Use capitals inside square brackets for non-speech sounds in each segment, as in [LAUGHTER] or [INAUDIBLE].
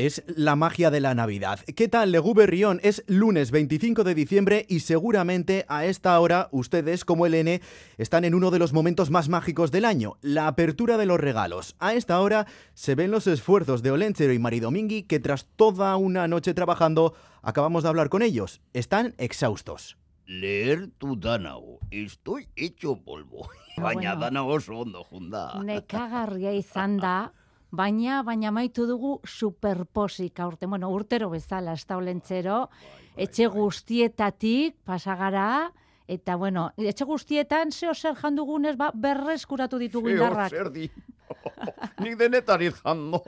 Es la magia de la Navidad. ¿Qué tal, Legú Berrión? Es lunes 25 de diciembre y seguramente a esta hora ustedes, como el N, están en uno de los momentos más mágicos del año, la apertura de los regalos. A esta hora se ven los esfuerzos de Olenchero y Maridomingui que tras toda una noche trabajando acabamos de hablar con ellos. Están exhaustos. Leer tu Danao. Estoy hecho polvo. Baina bueno. Danao oso ondo junda. Nekagarria izan da, baina, baina maitu dugu superposik aurte. Bueno, urtero bezala, ez da olentzero, etxe guztietatik pasagara, eta bueno, etxe guztietan zeo zer jandugunez ba, berreskuratu ditugu indarrak. zer di. [LAUGHS] Nik denetan izan, no.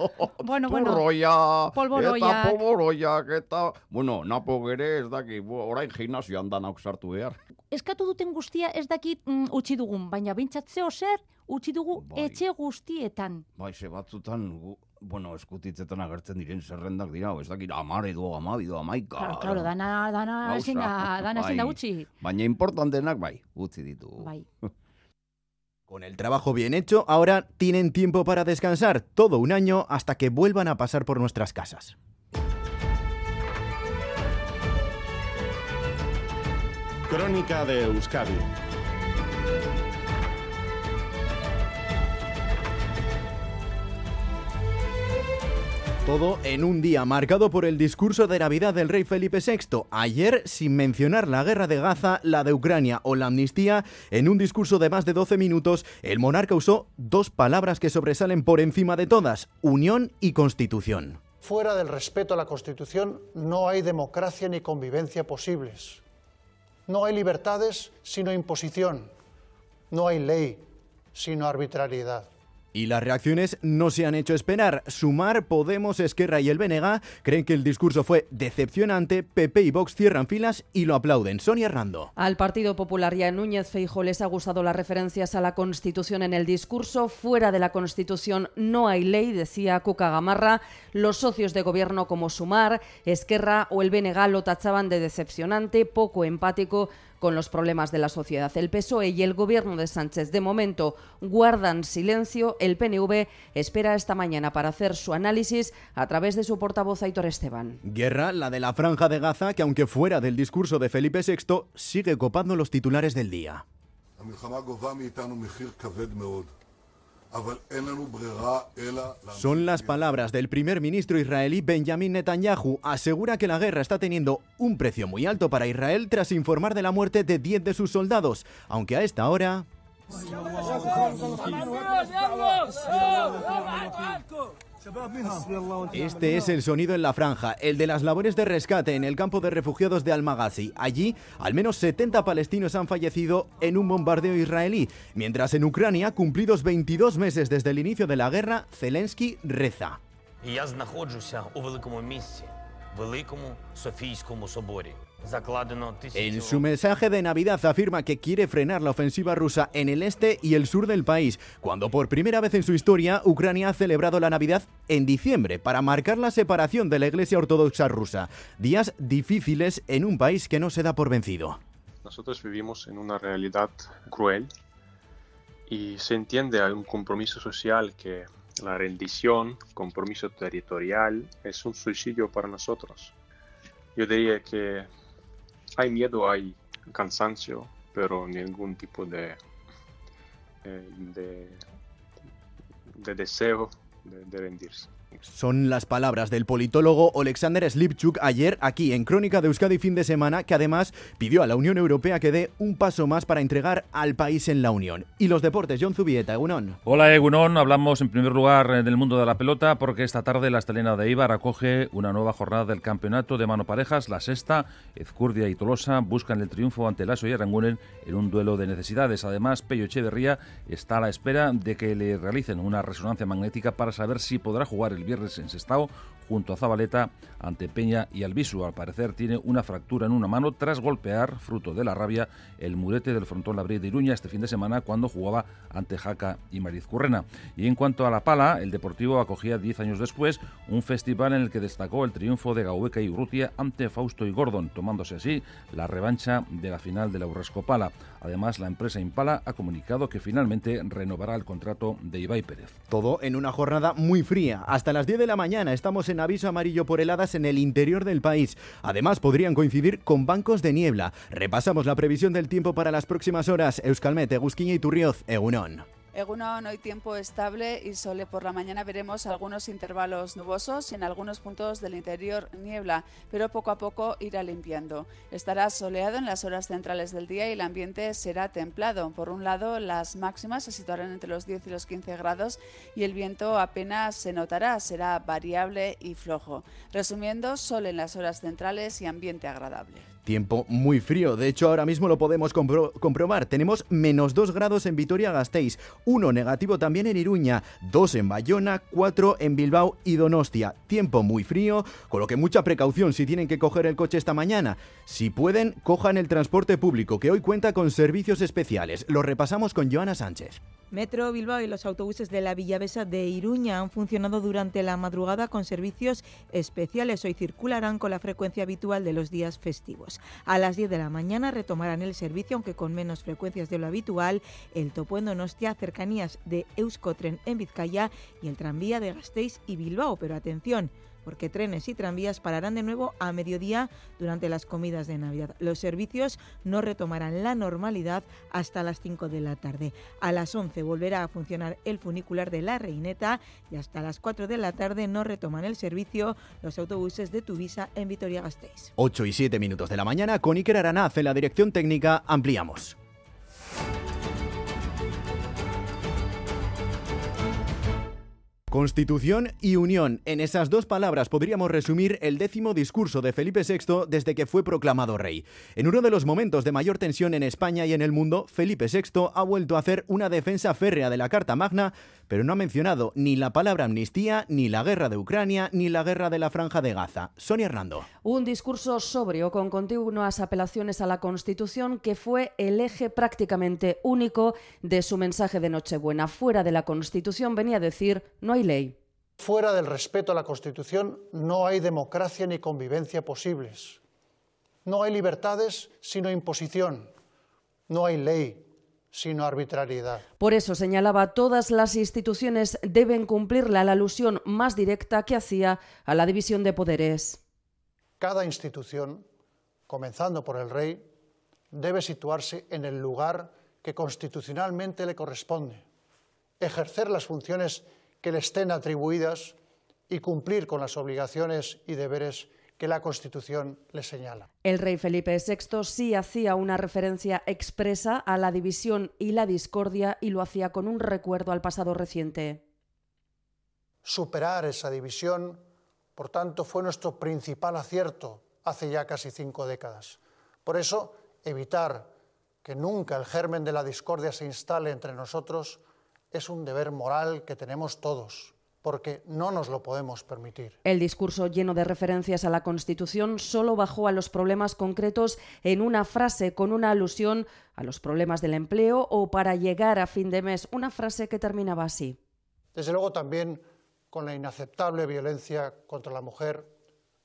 Bueno, bueno. Turroia, Polboroiak. eta polboroiak, eta... Bueno, napo gere ez daki, orain gimnasioan danak sartu behar. Eskatu duten guztia ez dakit mm, utzi dugun, baina bintzat zeo zer utzi dugu Bai. etxe guztietan. Bai, ze batzutan, gu, bueno, eskutitzetan agertzen diren zerrendak dira, ez dakit, amar edo, amabi edo, amaika. Claro, claro, dana, dana ezin da, dana bai. utzi. Baina importantenak, bai, utzi ditu. Bai. [LAUGHS] Con el trabajo bien hecho, ahora tienen tiempo para descansar todo un año hasta que vuelvan a pasar por nuestras casas. Crónica de Euskadi. Todo en un día marcado por el discurso de Navidad del rey Felipe VI. Ayer, sin mencionar la guerra de Gaza, la de Ucrania o la amnistía, en un discurso de más de 12 minutos, el monarca usó dos palabras que sobresalen por encima de todas, unión y constitución. Fuera del respeto a la Constitución no hay democracia ni convivencia posibles. No hay libertades sino imposición. No hay ley sino arbitrariedad. Y las reacciones no se han hecho esperar. Sumar, Podemos, Esquerra y el BNG creen que el discurso fue decepcionante, PP y Vox cierran filas y lo aplauden. Sonia Hernando. Al Partido Popular y a Núñez Feijo les ha gustado las referencias a la Constitución en el discurso. Fuera de la Constitución no hay ley, decía Cuca Gamarra. Los socios de gobierno como Sumar, Esquerra o el BNG lo tachaban de decepcionante, poco empático con los problemas de la sociedad. El PSOE y el gobierno de Sánchez de momento guardan silencio. El PNV espera esta mañana para hacer su análisis a través de su portavoz Aitor Esteban. Guerra, la de la franja de Gaza, que aunque fuera del discurso de Felipe VI, sigue copando los titulares del día. Son las palabras del primer ministro israelí Benjamin Netanyahu. Asegura que la guerra está teniendo un precio muy alto para Israel tras informar de la muerte de 10 de sus soldados, aunque a esta hora... Este es el sonido en la franja, el de las labores de rescate en el campo de refugiados de Al-Maghazi. Allí, al menos 70 palestinos han fallecido en un bombardeo israelí, mientras en Ucrania, cumplidos 22 meses desde el inicio de la guerra, Zelensky reza. І я знаходжуся у великому місці, великому Софійському соборі. En su mensaje de Navidad afirma que quiere frenar la ofensiva rusa en el este y el sur del país, cuando por primera vez en su historia Ucrania ha celebrado la Navidad en diciembre para marcar la separación de la Iglesia Ortodoxa rusa. Días difíciles en un país que no se da por vencido. Nosotros vivimos en una realidad cruel y se entiende hay un compromiso social que la rendición, compromiso territorial, es un suicidio para nosotros. Yo diría que hay miedo, hay cansancio, pero ningún tipo de, eh, de, de deseo de- de rendirse. Son las palabras del politólogo Alexander Slipchuk ayer aquí en Crónica de Euskadi fin de semana, que además pidió a la Unión Europea que dé un paso más para entregar al país en la Unión. Y los deportes, John Zubieta, Egunon. Hola Egunon, hablamos en primer lugar eh, del mundo de la pelota porque esta tarde la estelena de Ibar acoge una nueva jornada del campeonato de mano parejas, la sexta. Ezcurdia y Tolosa buscan el triunfo ante Lasso y Aranguren en un duelo de necesidades. Además, Pello Echeverría está a la espera de que le realicen una resonancia magnética para saber si podrá jugar el el viernes en Sestao junto a Zabaleta ante Peña y Albisu. Al parecer tiene una fractura en una mano tras golpear, fruto de la rabia, el murete del frontón Labrí de Iruña este fin de semana cuando jugaba ante Jaca y Mariz Currena. Y en cuanto a la pala, el Deportivo acogía 10 años después un festival en el que destacó el triunfo de Gaubeca y Urrutia ante Fausto y Gordon, tomándose así la revancha de la final de la Urresco Pala. Además, la empresa Impala ha comunicado que finalmente renovará el contrato de Ibai Pérez. Todo en una jornada muy fría. Hasta las 10 de la mañana estamos en aviso amarillo por heladas en el interior del país. Además, podrían coincidir con bancos de niebla. Repasamos la previsión del tiempo para las próximas horas. Euskalmet, Egusquiña y Turrioz, Egunon. Egunon, hoy tiempo estable y sole por la mañana veremos algunos intervalos nubosos y en algunos puntos del interior niebla, pero poco a poco irá limpiando. Estará soleado en las horas centrales del día y el ambiente será templado. Por un lado, las máximas se situarán entre los 10 y los 15 grados y el viento apenas se notará, será variable y flojo. Resumiendo, sol en las horas centrales y ambiente agradable. Tiempo muy frío, de hecho ahora mismo lo podemos compro comprobar. Tenemos menos 2 grados en Vitoria-Gasteiz, 1 negativo también en Iruña, 2 en Bayona, 4 en Bilbao y Donostia. Tiempo muy frío, con lo que mucha precaución si tienen que coger el coche esta mañana. Si pueden, cojan el transporte público, que hoy cuenta con servicios especiales. Lo repasamos con Joana Sánchez. Metro Bilbao y los autobuses de la Villavesa de Iruña han funcionado durante la madrugada con servicios especiales. Hoy circularán con la frecuencia habitual de los días festivos. A las 10 de la mañana retomarán el servicio, aunque con menos frecuencias de lo habitual, el topo en cercanías de Euskotren en Vizcaya y el tranvía de Gasteiz y Bilbao. Pero atención, porque trenes y tranvías pararán de nuevo a mediodía durante las comidas de Navidad. Los servicios no retomarán la normalidad hasta las 5 de la tarde. A las 11 volverá a funcionar el funicular de La Reineta y hasta las 4 de la tarde no retoman el servicio los autobuses de Tuvisa en Vitoria-Gasteiz. 8 y 7 minutos de la mañana con Iker Aranaz en la dirección técnica ampliamos. Constitución y unión. En esas dos palabras podríamos resumir el décimo discurso de Felipe VI desde que fue proclamado rey. En uno de los momentos de mayor tensión en España y en el mundo, Felipe VI ha vuelto a hacer una defensa férrea de la Carta Magna, pero no ha mencionado ni la palabra amnistía, ni la guerra de Ucrania, ni la guerra de la Franja de Gaza. Sonia Hernando. Un discurso sobrio con continuas apelaciones a la Constitución que fue el eje prácticamente único de su mensaje de Nochebuena. Fuera de la Constitución venía a decir no hay ley. Fuera del respeto a la Constitución no hay democracia ni convivencia posibles. No hay libertades sino imposición. No hay ley sino arbitrariedad. Por eso señalaba todas las instituciones deben cumplirla la alusión más directa que hacía a la división de poderes. Cada institución, comenzando por el rey, debe situarse en el lugar que constitucionalmente le corresponde, ejercer las funciones que le estén atribuidas y cumplir con las obligaciones y deberes que la Constitución le señala. El rey Felipe VI sí hacía una referencia expresa a la división y la discordia y lo hacía con un recuerdo al pasado reciente. Superar esa división, por tanto, fue nuestro principal acierto hace ya casi cinco décadas. Por eso, evitar que nunca el germen de la discordia se instale entre nosotros es un deber moral que tenemos todos porque no nos lo podemos permitir. El discurso lleno de referencias a la Constitución solo bajó a los problemas concretos en una frase con una alusión a los problemas del empleo o para llegar a fin de mes, una frase que terminaba así. Desde luego también con la inaceptable violencia contra la mujer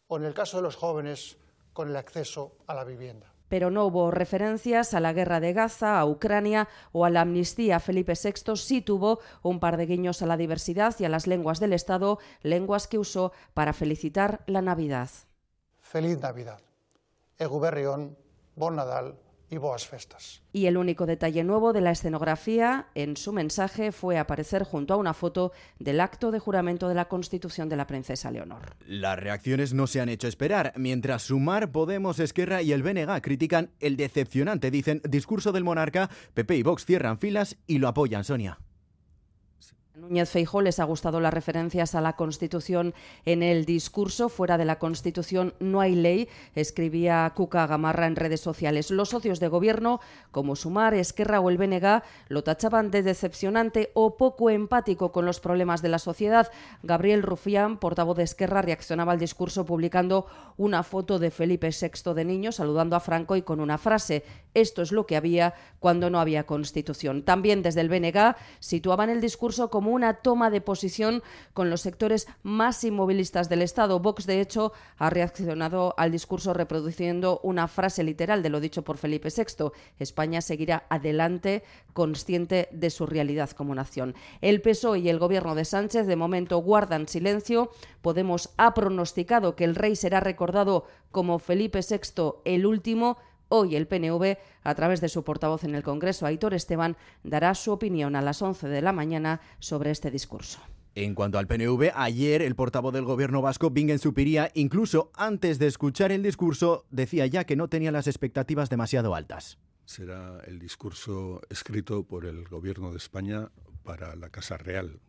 o en el caso de los jóvenes con el acceso a la vivienda pero no hubo referencias a la guerra de Gaza, a Ucrania o a la amnistía. Felipe VI sí tuvo un par de guiños a la diversidad y a las lenguas del Estado, lenguas que usó para felicitar la Navidad. Feliz Navidad. Eguberrión, Bon Nadal, y boas festas. Y el único detalle nuevo de la escenografía en su mensaje fue aparecer junto a una foto del acto de juramento de la Constitución de la princesa Leonor. Las reacciones no se han hecho esperar. Mientras Sumar, Podemos, Esquerra y el BNG critican el decepcionante, dicen, discurso del monarca, PP y Vox cierran filas y lo apoyan, Sonia. Núñez Feijó les ha gustado las referencias a la Constitución en el discurso. Fuera de la Constitución no hay ley, escribía Cuca Gamarra en redes sociales. Los socios de gobierno, como Sumar, Esquerra o el BNG, lo tachaban de decepcionante o poco empático con los problemas de la sociedad. Gabriel Rufián, portavoz de Esquerra, reaccionaba al discurso publicando una foto de Felipe VI de niño saludando a Franco y con una frase: Esto es lo que había cuando no había Constitución. También desde el BNG situaban el discurso como una toma de posición con los sectores más inmovilistas del Estado. Vox, de hecho, ha reaccionado al discurso reproduciendo una frase literal de lo dicho por Felipe VI. España seguirá adelante consciente de su realidad como nación. El PSOE y el gobierno de Sánchez de momento guardan silencio. Podemos ha pronosticado que el rey será recordado como Felipe VI el último Hoy el PNV, a través de su portavoz en el Congreso, Aitor Esteban, dará su opinión a las 11 de la mañana sobre este discurso. En cuanto al PNV, ayer el portavoz del gobierno vasco, Bingen Supiría, incluso antes de escuchar el discurso, decía ya que no tenía las expectativas demasiado altas. Será el discurso escrito por el gobierno de España para la Casa Real,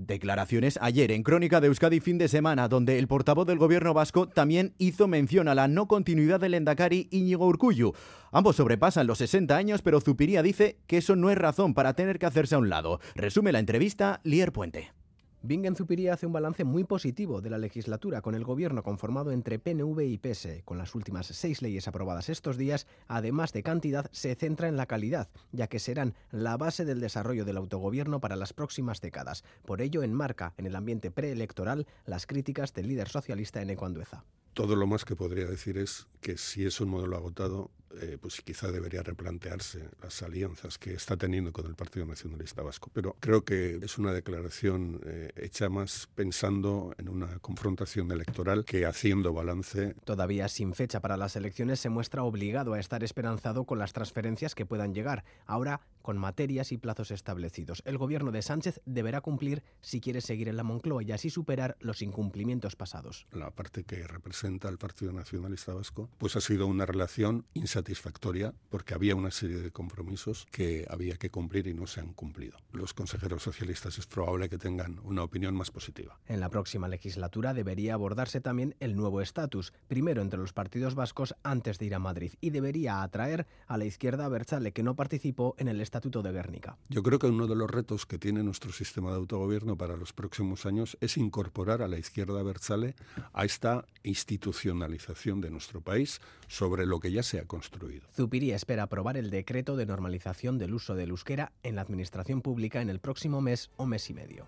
Declaraciones ayer en Crónica de Euskadi fin de semana, donde el portavoz del gobierno vasco también hizo mención a la no continuidad del Endacari Íñigo Urcuyu. Ambos sobrepasan los 60 años, pero Zupiría dice que eso no es razón para tener que hacerse a un lado. Resume la entrevista Lier Puente. Bingen Zupiría hace un balance muy positivo de la legislatura con el gobierno conformado entre PNV y PS. Con las últimas seis leyes aprobadas estos días, además de cantidad, se centra en la calidad, ya que serán la base del desarrollo del autogobierno para las próximas décadas. Por ello, enmarca en el ambiente preelectoral las críticas del líder socialista en Ecuandueza. Todo lo más que podría decir es que si es un modelo agotado, eh, pues quizá debería replantearse las alianzas que está teniendo con el Partido Nacionalista Vasco. Pero creo que es una declaración eh, hecha más pensando en una confrontación electoral que haciendo balance. Todavía sin fecha para las elecciones se muestra obligado a estar esperanzado con las transferencias que puedan llegar, ahora con materias y plazos establecidos. El gobierno de Sánchez deberá cumplir si quiere seguir en la Moncloa y así superar los incumplimientos pasados. La parte que representa al Partido Nacionalista Vasco, pues ha sido una relación insatisfactoria satisfactoria porque había una serie de compromisos que había que cumplir y no se han cumplido. Los consejeros socialistas es probable que tengan una opinión más positiva. En la próxima legislatura debería abordarse también el nuevo estatus, primero entre los partidos vascos antes de ir a Madrid, y debería atraer a la izquierda Berchale que no participó en el Estatuto de Guernica. Yo creo que uno de los retos que tiene nuestro sistema de autogobierno para los próximos años es incorporar a la izquierda Berchale a esta institucionalización de nuestro país sobre lo que ya se ha construido Zupiría espera aprobar el decreto de normalización del uso del euskera en la administración pública en el próximo mes o mes y medio.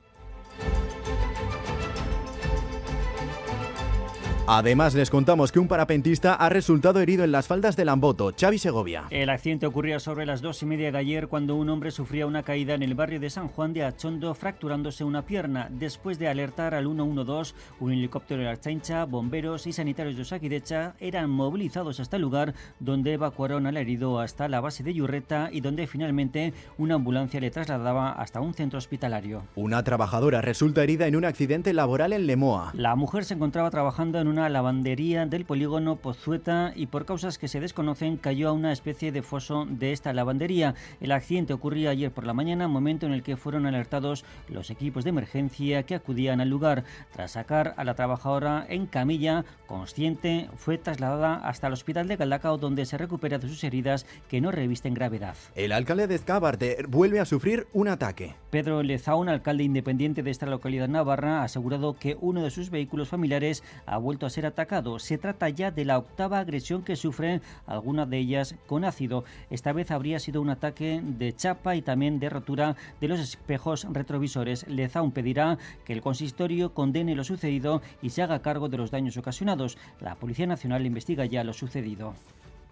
Además, les contamos que un parapentista ha resultado herido en las faldas de Lamboto, Xavi Segovia. El accidente ocurría sobre las dos y media de ayer cuando un hombre sufría una caída en el barrio de San Juan de Achondo fracturándose una pierna. Después de alertar al 112, un helicóptero de Archancha, bomberos y sanitarios de Osakidecha eran movilizados hasta el lugar donde evacuaron al herido hasta la base de Yurreta y donde finalmente una ambulancia le trasladaba hasta un centro hospitalario. Una trabajadora resulta herida en un accidente laboral en Lemoa. La mujer se encontraba trabajando en una lavandería del polígono Pozueta y por causas que se desconocen cayó a una especie de foso de esta lavandería. El accidente ocurría ayer por la mañana, momento en el que fueron alertados los equipos de emergencia que acudían al lugar. Tras sacar a la trabajadora en camilla, consciente, fue trasladada hasta el hospital de Galdacao donde se recupera de sus heridas que no revisten gravedad. El alcalde de Escabarte vuelve a sufrir un ataque. Pedro Lezaun, alcalde independiente de esta localidad navarra, ha asegurado que uno de sus vehículos familiares ha a ser atacado. Se trata ya de la octava agresión que sufren, algunas de ellas con ácido. Esta vez habría sido un ataque de chapa y también de rotura de los espejos retrovisores. Lezaun pedirá que el consistorio condene lo sucedido y se haga cargo de los daños ocasionados. La Policía Nacional investiga ya lo sucedido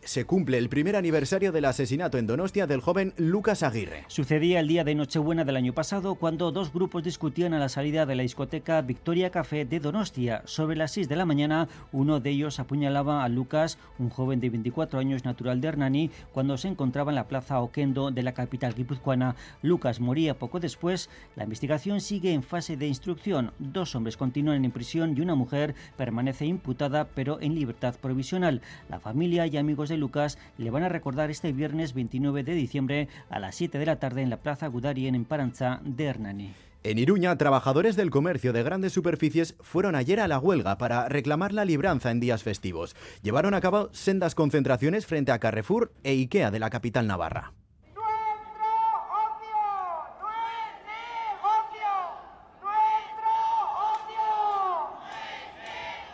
se cumple el primer aniversario del asesinato en Donostia del joven Lucas Aguirre. Sucedía el día de Nochebuena del año pasado cuando dos grupos discutían a la salida de la discoteca Victoria Café de Donostia. Sobre las 6 de la mañana, uno de ellos apuñalaba a Lucas, un joven de 24 años natural de Hernani, cuando se encontraba en la plaza Oquendo de la capital guipuzcoana. Lucas moría poco después. La investigación sigue en fase de instrucción. Dos hombres continúan en prisión y una mujer permanece imputada pero en libertad provisional. La familia y amigos de Lucas le van a recordar este viernes 29 de diciembre a las 7 de la tarde en la Plaza Gudarien en Paranza de Hernani. En Iruña, trabajadores del comercio de grandes superficies fueron ayer a la huelga para reclamar la libranza en días festivos. Llevaron a cabo sendas concentraciones frente a Carrefour e IKEA de la capital navarra.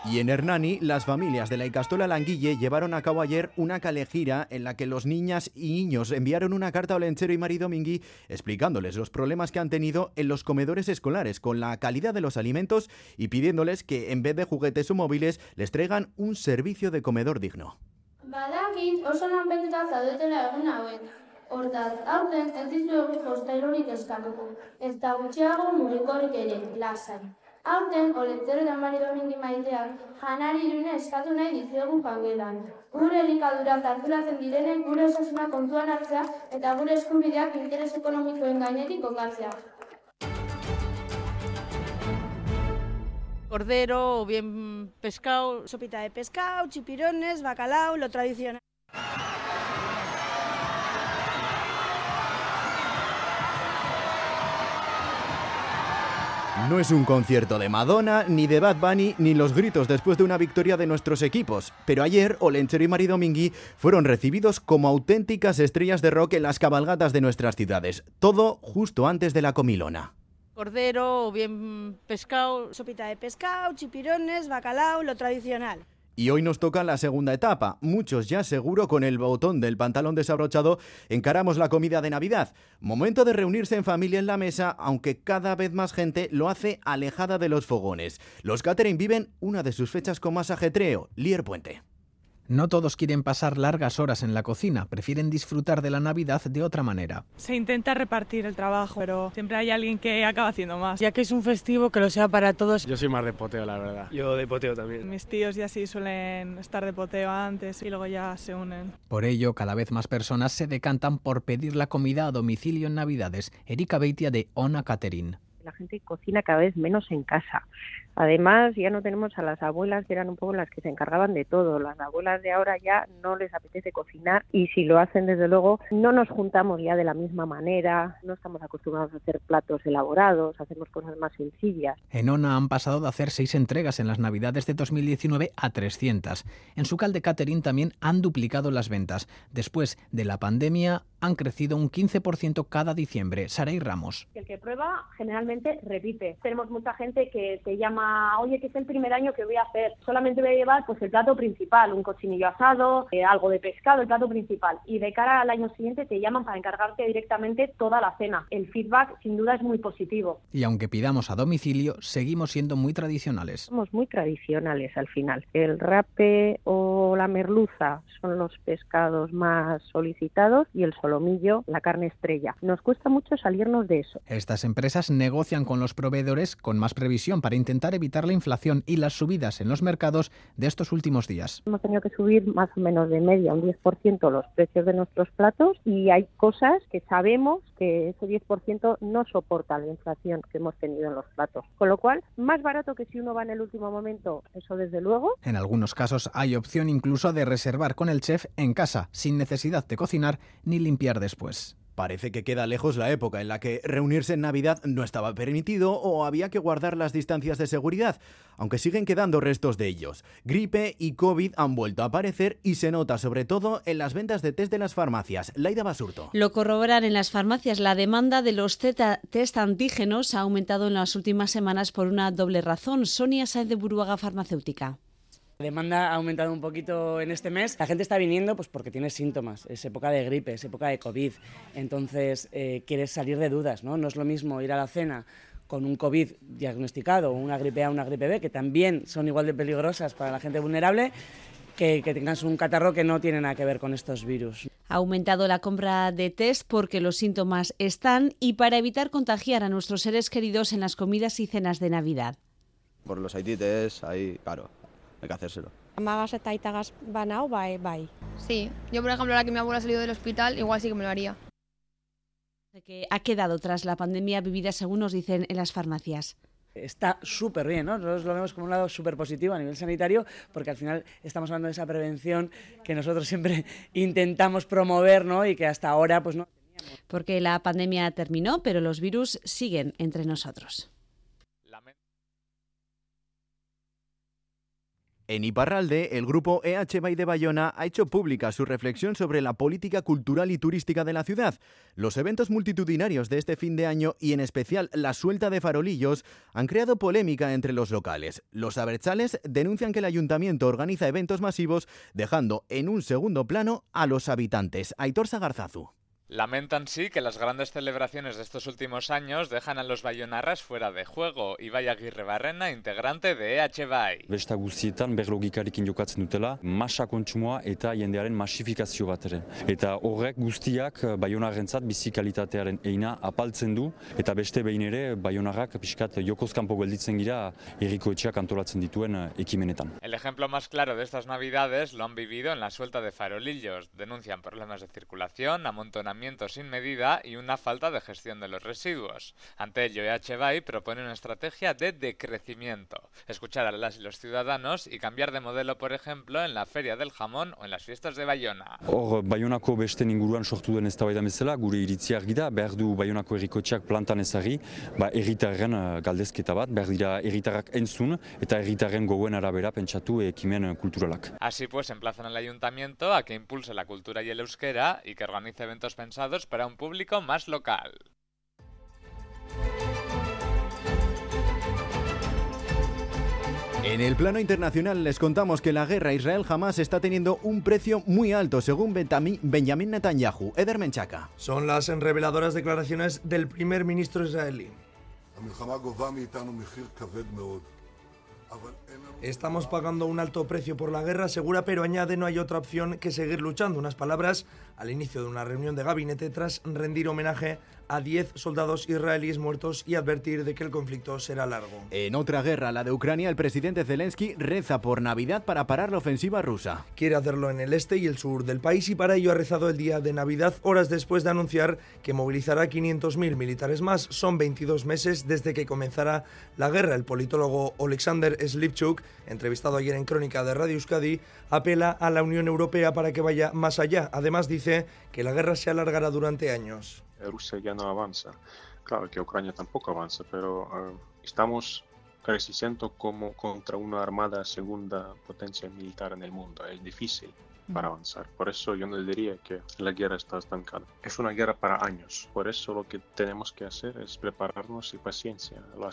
Y en Hernani, las familias de la Icastola Languille llevaron a cabo ayer una calejira en la que los niñas y niños enviaron una carta a Olenchero y Mari Domingui explicándoles los problemas que han tenido en los comedores escolares con la calidad de los alimentos y pidiéndoles que en vez de juguetes o móviles les traigan un servicio de comedor digno. Aurten, Olentzero eta Mari Domingi maiteak janari irune eskatu nahi dizuegu pangelan. Gure elikadura zarturatzen direnen gure osasuna kontuan hartzea eta gure eskubideak interes ekonomikoen gainetik kokatzea. Cordero, o bien pescado, sopita de pescado, chipirones, bacalao, lo tradicional. No es un concierto de Madonna, ni de Bad Bunny, ni los gritos después de una victoria de nuestros equipos, pero ayer Olenchero y Mari Domingui fueron recibidos como auténticas estrellas de rock en las cabalgatas de nuestras ciudades, todo justo antes de la comilona. Cordero, o bien pescado, sopita de pescado, chipirones, bacalao, lo tradicional. Y hoy nos toca la segunda etapa. Muchos ya seguro con el botón del pantalón desabrochado encaramos la comida de Navidad. Momento de reunirse en familia en la mesa, aunque cada vez más gente lo hace alejada de los fogones. Los catering viven una de sus fechas con más ajetreo, Lier Puente. No todos quieren pasar largas horas en la cocina, prefieren disfrutar de la Navidad de otra manera. Se intenta repartir el trabajo, pero siempre hay alguien que acaba haciendo más. Ya que es un festivo, que lo sea para todos. Yo soy más de poteo, la verdad. Yo de poteo también. Mis tíos ya sí suelen estar de poteo antes y luego ya se unen. Por ello, cada vez más personas se decantan por pedir la comida a domicilio en Navidades. Erika Beitia de Ona Catering. La gente cocina cada vez menos en casa. Además, ya no tenemos a las abuelas que eran un poco las que se encargaban de todo. Las abuelas de ahora ya no les apetece cocinar y si lo hacen, desde luego, no nos juntamos ya de la misma manera, no estamos acostumbrados a hacer platos elaborados, hacemos cosas más sencillas. En ONA han pasado de hacer seis entregas en las Navidades de 2019 a 300. En su calde catering también han duplicado las ventas. Después de la pandemia han crecido un 15% cada diciembre. Saray Ramos. El que prueba generalmente repite. Tenemos mucha gente que te llama oye, que es el primer año que voy a hacer. Solamente voy a llevar pues el plato principal, un cochinillo asado, eh, algo de pescado, el plato principal. Y de cara al año siguiente te llaman para encargarte directamente toda la cena. El feedback sin duda es muy positivo. Y aunque pidamos a domicilio, seguimos siendo muy tradicionales. Somos muy tradicionales al final. El rape o la merluza son los pescados más solicitados y el solomillo la carne estrella. Nos cuesta mucho salirnos de eso. Estas empresas negocian con los proveedores con más previsión para intentar evitar la inflación y las subidas en los mercados de estos últimos días. Hemos tenido que subir más o menos de media un 10% los precios de nuestros platos y hay cosas que sabemos que ese 10% no soporta la inflación que hemos tenido en los platos. Con lo cual, más barato que si uno va en el último momento, eso desde luego. En algunos casos hay opción incluso de reservar con el chef en casa, sin necesidad de cocinar ni limpiar después. Parece que queda lejos la época en la que reunirse en Navidad no estaba permitido o había que guardar las distancias de seguridad, aunque siguen quedando restos de ellos. Gripe y COVID han vuelto a aparecer y se nota sobre todo en las ventas de test de las farmacias. Laida Basurto. Lo corroboran en las farmacias. La demanda de los test antígenos ha aumentado en las últimas semanas por una doble razón. Sonia Saez de Buruaga Farmacéutica. La demanda ha aumentado un poquito en este mes. La gente está viniendo pues porque tiene síntomas. Es época de gripe, es época de COVID. Entonces, eh, quieres salir de dudas, ¿no? No es lo mismo ir a la cena con un COVID diagnosticado una gripe A o una gripe B, que también son igual de peligrosas para la gente vulnerable, que, que tengas un catarro que no tiene nada que ver con estos virus. Ha aumentado la compra de test porque los síntomas están y para evitar contagiar a nuestros seres queridos en las comidas y cenas de Navidad. Por los haitites, ahí, claro, hay que hacérselo. Amagas eta aitagas banao, bai, bai. Sí, yo por ejemplo, ahora que mi abuela ha salido del hospital, igual sí que me lo haría. Que ha quedado tras la pandemia vivida, según nos dicen en las farmacias. está súper bien, ¿no? Nosotros lo vemos como un lado súper positivo a nivel sanitario, porque al final estamos hablando de esa prevención que nosotros siempre [LAUGHS] intentamos promover, ¿no? Y que hasta ahora, pues no. Porque la pandemia terminó, pero los virus siguen entre nosotros. En Iparralde, el grupo EH Bay de Bayona ha hecho pública su reflexión sobre la política cultural y turística de la ciudad. Los eventos multitudinarios de este fin de año y en especial la suelta de farolillos han creado polémica entre los locales. Los abertzales denuncian que el ayuntamiento organiza eventos masivos dejando en un segundo plano a los habitantes. Aitor Sagarzazu. Lamentan sí que las grandes celebraciones de estos últimos años dejan a los bayonarras fuera de juego. Ibai Aguirre Barrena, integrante de EH Bay. Besta guztietan berlogikarekin jokatzen dutela, masa kontsumoa eta jendearen masifikazio bat ere. Eta horrek guztiak bayonarrentzat bizi kalitatearen eina apaltzen du, eta beste behin ere bayonarrak pixkat jokozkanpo gelditzen gira erriko etxeak antolatzen dituen ekimenetan. El ejemplo más claro de estas navidades lo han vivido en la suelta de farolillos. Denuncian problemas de circulación, amontonamiento sin medida y una falta de gestión de los residuos. Ante ello, EH Bay propone una estrategia de decrecimiento, escuchar a las y los ciudadanos y cambiar de modelo, por ejemplo, en la Feria del Jamón o en las fiestas de Bayona. Hor, Bayonako beste inguruan sortu den eztabaida bezala, gure iritzia argi da, behar du Bayonako errikotxeak plantan ezari, ba, erritarren galdezketa bat, behar dira erritarrak entzun eta erritarren gogoen arabera pentsatu ekimen kulturalak. Así pues, emplazan al ayuntamiento a que impulse la cultura y el euskera y que organice eventos pensados para un público más local. En el plano internacional les contamos que la guerra Israel jamás está teniendo un precio muy alto, según Benjamin Netanyahu. Eder Menchaca. Son las reveladoras declaraciones del primer ministro israelí. Estamos pagando un alto precio por la guerra, segura, pero añade no hay otra opción que seguir luchando. Unas palabras al inicio de una reunión de gabinete tras rendir homenaje a 10 soldados israelíes muertos y advertir de que el conflicto será largo. En otra guerra, la de Ucrania, el presidente Zelensky reza por Navidad para parar la ofensiva rusa. Quiere hacerlo en el este y el sur del país y para ello ha rezado el día de Navidad horas después de anunciar que movilizará 500.000 militares más. Son 22 meses desde que comenzará la guerra. El politólogo Alexander Slivchuk, entrevistado ayer en Crónica de Radio Euskadi, apela a la Unión Europea para que vaya más allá. Además dice que la guerra se alargará durante años. Rusia ya no avanza. Claro que Ucrania tampoco avanza, pero uh, estamos resistiendo como contra una armada segunda potencia militar en el mundo. Es difícil para avanzar. Por eso yo no diría que la guerra está estancada. Es una guerra para años. Por eso lo que tenemos que hacer es prepararnos y paciencia. La,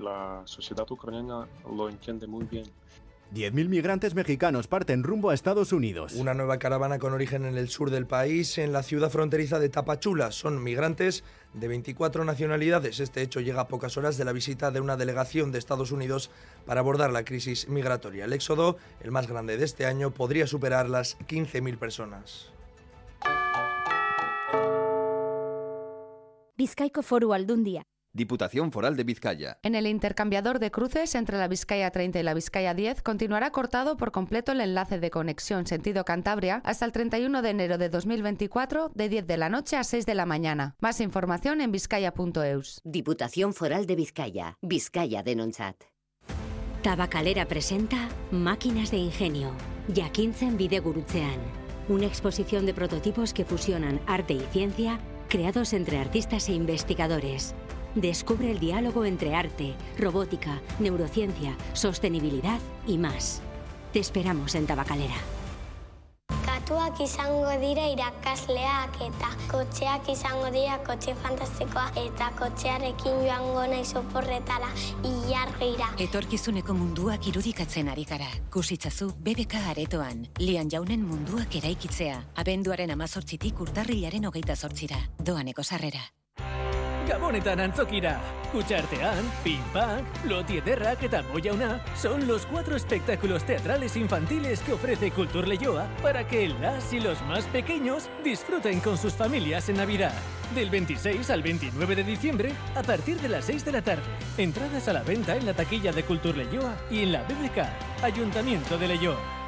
la sociedad ucraniana lo entiende muy bien. 10.000 migrantes mexicanos parten rumbo a Estados Unidos. Una nueva caravana con origen en el sur del país, en la ciudad fronteriza de Tapachula. Son migrantes de 24 nacionalidades. Este hecho llega a pocas horas de la visita de una delegación de Estados Unidos para abordar la crisis migratoria. El éxodo, el más grande de este año, podría superar las 15.000 personas. Bizkaiko Foru Aldundia Diputación Foral de Vizcaya. En el intercambiador de cruces entre la Vizcaya 30 y la Vizcaya 10 continuará cortado por completo el enlace de conexión sentido Cantabria hasta el 31 de enero de 2024 de 10 de la noche a 6 de la mañana. Más información en vizcaya.eus. Diputación Foral de Vizcaya. Vizcaya de Nonzat. Tabacalera presenta Máquinas de Ingenio. Jakintzen Bidegurutzean. Una exposición de prototipos que fusionan arte y ciencia creados entre artistas e investigadores. Descubre el diálogo entre arte, robótica, neurociencia, sostenibilidad y más. Te esperamos en Tabacalera. Katuak izango dira irakasleak eta kotxeak izango dira kotxe fantastikoa eta kotxearekin joango naiz oporretara ilargira. Etorkizuneko munduak irudikatzen ari gara. Kusitzazu BBK aretoan. Lian jaunen munduak eraikitzea. Abenduaren amazortzitik urtarrilaren hogeita zortzira. Doaneko sarrera. Gabonetan antzokira. Kutxartean, Pimpak, Loti Ederrak eta Boyauna son los cuatro espectáculos teatrales infantiles que ofrece Cultur Leyoa para que las y los más pequeños disfruten con sus familias en Navidad. Del 26 al 29 de diciembre a partir de las 6 de la tarde. Entradas a la venta en la taquilla de Cultur Leyoa y en la BBK, Ayuntamiento de Leyoa.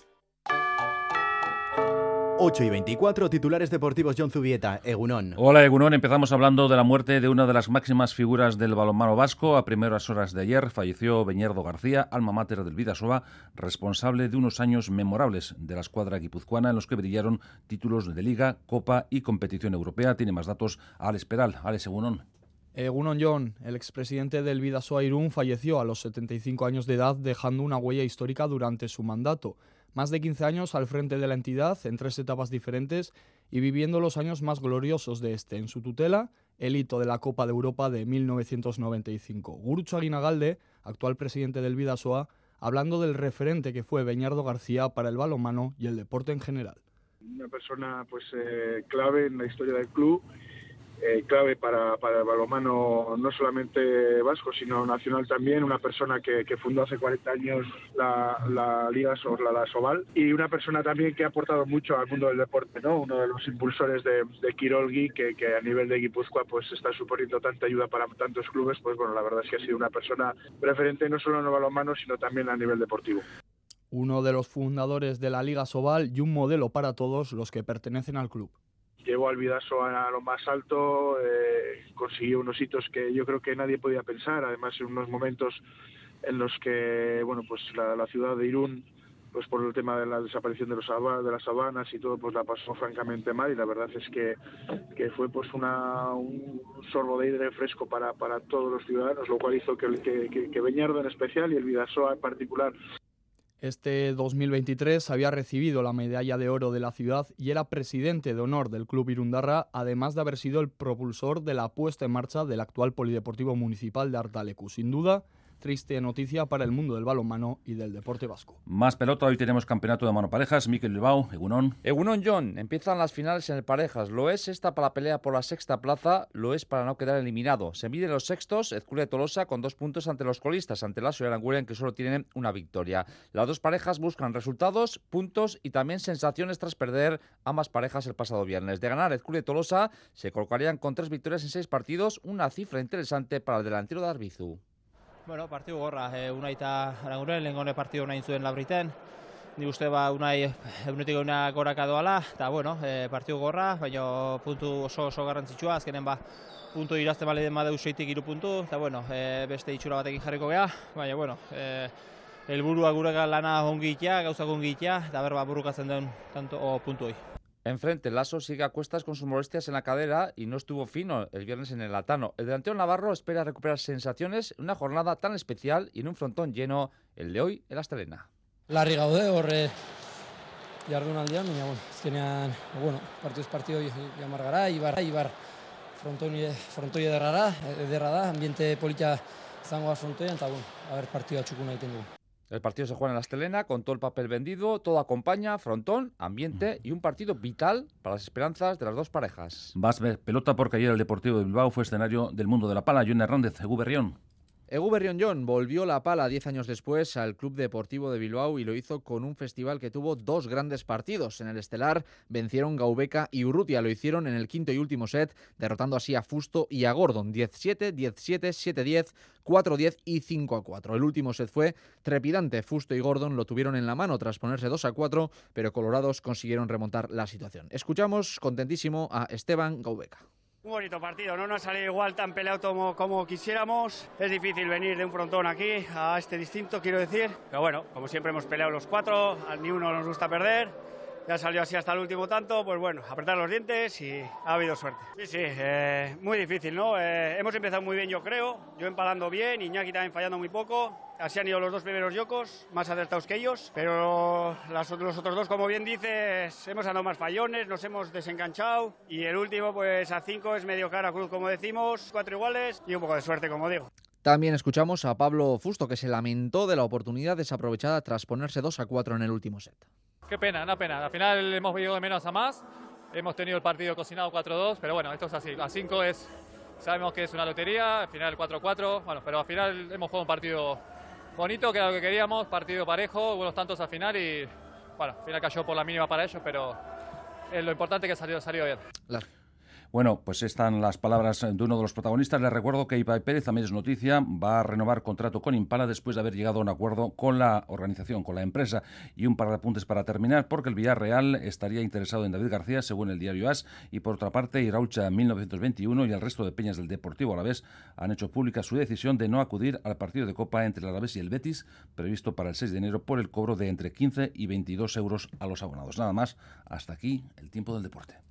8 y 24, titulares deportivos John Zubieta, Egunón. Hola Egunón, empezamos hablando de la muerte de una de las máximas figuras del balonmano vasco. A primeras horas de ayer falleció Beñardo García, alma mater del Vidasoa, responsable de unos años memorables de la escuadra guipuzcoana en los que brillaron títulos de Liga, Copa y competición europea. Tiene más datos Alex Peral. Alex Egunón. Egunon John, el expresidente del Vidasoa Irún, falleció a los 75 años de edad dejando una huella histórica durante su mandato más de 15 años al frente de la entidad en tres etapas diferentes y viviendo los años más gloriosos de este. En su tutela, el hito de la Copa de Europa de 1995. Gurucho Aguinagalde, actual presidente del Vidasoa, hablando del referente que fue Beñardo García para el balonmano y el deporte en general. Una persona pues eh, clave en la historia del club eh, clave para, para, el balomano no solamente vasco, sino nacional también, una persona que, fundó hace 40 años la, Liga la, Sobal. Y una persona también que ha aportado mucho al mundo del deporte, ¿no? uno de los impulsores de, de Kirolgi, que, que, a nivel de Guipúzcoa pues está suponiendo tanta ayuda para tantos clubes, pues bueno, la verdad es que ha sido una persona preferente no solo en el balonmano, sino también a nivel deportivo. Uno de los fundadores de la Liga Sobal y un modelo para todos los que pertenecen al club llevó al Vidaso a lo más alto, eh, consiguió unos hitos que yo creo que nadie podía pensar, además en unos momentos en los que bueno pues la, ciudad de Irún pues por el tema de la desaparición de los de las sabanas y todo pues la pasó francamente mal y la verdad es que, que fue pues una un sorbo de aire fresco para, para todos los ciudadanos lo cual hizo que, que, que Beñardo en especial y el Vidasoa en particular este 2023 había recibido la medalla de oro de la ciudad y era presidente de honor del Club Irundarra, además de haber sido el propulsor de la puesta en marcha del actual Polideportivo Municipal de Artalecu. Sin duda, Triste noticia para el mundo del balonmano y del deporte vasco. Más pelota, hoy tenemos campeonato de mano parejas. Miquel Bilbao, Egunon. Egunon John, empiezan las finales en el parejas. Lo es esta para la pelea por la sexta plaza, lo es para no quedar eliminado. Se miden los sextos, Ezcuria Tolosa con dos puntos ante los colistas, ante la y Aranguren que solo tienen una victoria. Las dos parejas buscan resultados, puntos y también sensaciones tras perder ambas parejas el pasado viernes. De ganar Ezcuria Tolosa, se colocarían con tres victorias en seis partidos, una cifra interesante para el delantero de Arbizu. Bueno, partidu gorra, e, unai eta aranguren, lehen partidu nahi zuen labriten. Ni uste ba, unai egunetik una goraka doala, eta bueno, e, partidu gorra, baina puntu oso oso garrantzitsua, azkenen ba, puntu irazte bale den badeu seitik iru puntu, eta bueno, e, beste itxura batekin jarriko geha, baina bueno, e, helburua gure lana ongitea, gauzak ongitea, eta berba burrukatzen den tanto, o, puntu hoi. Enfrente, Lasso sigue a cuestas con sus molestias en la cadera y no estuvo fino el viernes en el Latano. El delantero Navarro espera recuperar sensaciones en una jornada tan especial y en un frontón lleno, el de hoy en la Estelena. Larri gaude, horre jardunaldian, baina, bueno, azkenean, bueno, partido es partido jamar gara, Ibar, Ibar, frontoi, frontoi ederra da, ambiente polita zangoa frontoian, eta, bueno, a ver, partido txukuna egiten dugu. El partido se juega en la Estelena con todo el papel vendido, todo acompaña, frontón, ambiente y un partido vital para las esperanzas de las dos parejas. Vas ver pelota porque ayer el Deportivo de Bilbao fue escenario del mundo de la pala. John Hernández, Eguberrión. Egu John volvió la pala 10 años después al Club Deportivo de Bilbao y lo hizo con un festival que tuvo dos grandes partidos. En el estelar vencieron Gaubeca y Urrutia. Lo hicieron en el quinto y último set, derrotando así a Fusto y a Gordon. 10-7, 17, 7-10, 4-10 y 5-4. El último set fue trepidante. Fusto y Gordon lo tuvieron en la mano tras ponerse 2-4, pero Colorados consiguieron remontar la situación. Escuchamos contentísimo a Esteban Gaubeca. Un bonito partido, no nos salido igual tan peleado como, quisiéramos. Es difícil venir de un frontón aquí a este distinto, quiero decir. Pero bueno, como siempre hemos peleado los cuatro, a ni uno nos gusta perder. Ya salió así hasta el último tanto, pues bueno, apretar los dientes y ha habido suerte. Sí, sí, eh, muy difícil, ¿no? Eh, hemos empezado muy bien, yo creo. Yo empalando bien, Iñaki también fallando muy poco. Así han ido los dos primeros yocos, más acertados que ellos. Pero los otros dos, como bien dices, hemos andado más fallones, nos hemos desenganchado. Y el último, pues a cinco es medio cara cruz, como decimos, cuatro iguales y un poco de suerte, como digo. También escuchamos a Pablo Fusto, que se lamentó de la oportunidad desaprovechada tras ponerse 2 a 4 en el último set. Qué pena, una pena. Al final hemos venido de menos a más. Hemos tenido el partido cocinado 4-2, pero bueno, esto es así. A 5 es Sabemos que es una lotería, al final 4-4, bueno, pero al final hemos jugado un partido bonito, que era lo que queríamos, partido parejo, buenos tantos al final y bueno, al final cayó por la mínima para ellos, pero es lo importante que salió, salió bien. Bueno, pues están las palabras de uno de los protagonistas. Les recuerdo que Ibai Pérez, también es noticia, va a renovar contrato con Impala después de haber llegado a un acuerdo con la organización, con la empresa. Y un par de apuntes para terminar, porque el Villarreal estaría interesado en David García, según el diario AS, y por otra parte, Iraucha 1921 y el resto de peñas del Deportivo Alavés han hecho pública su decisión de no acudir al partido de Copa entre el Alavés y el Betis, previsto para el 6 de enero por el cobro de entre 15 y 22 euros a los abonados. Nada más, hasta aquí el tiempo del deporte.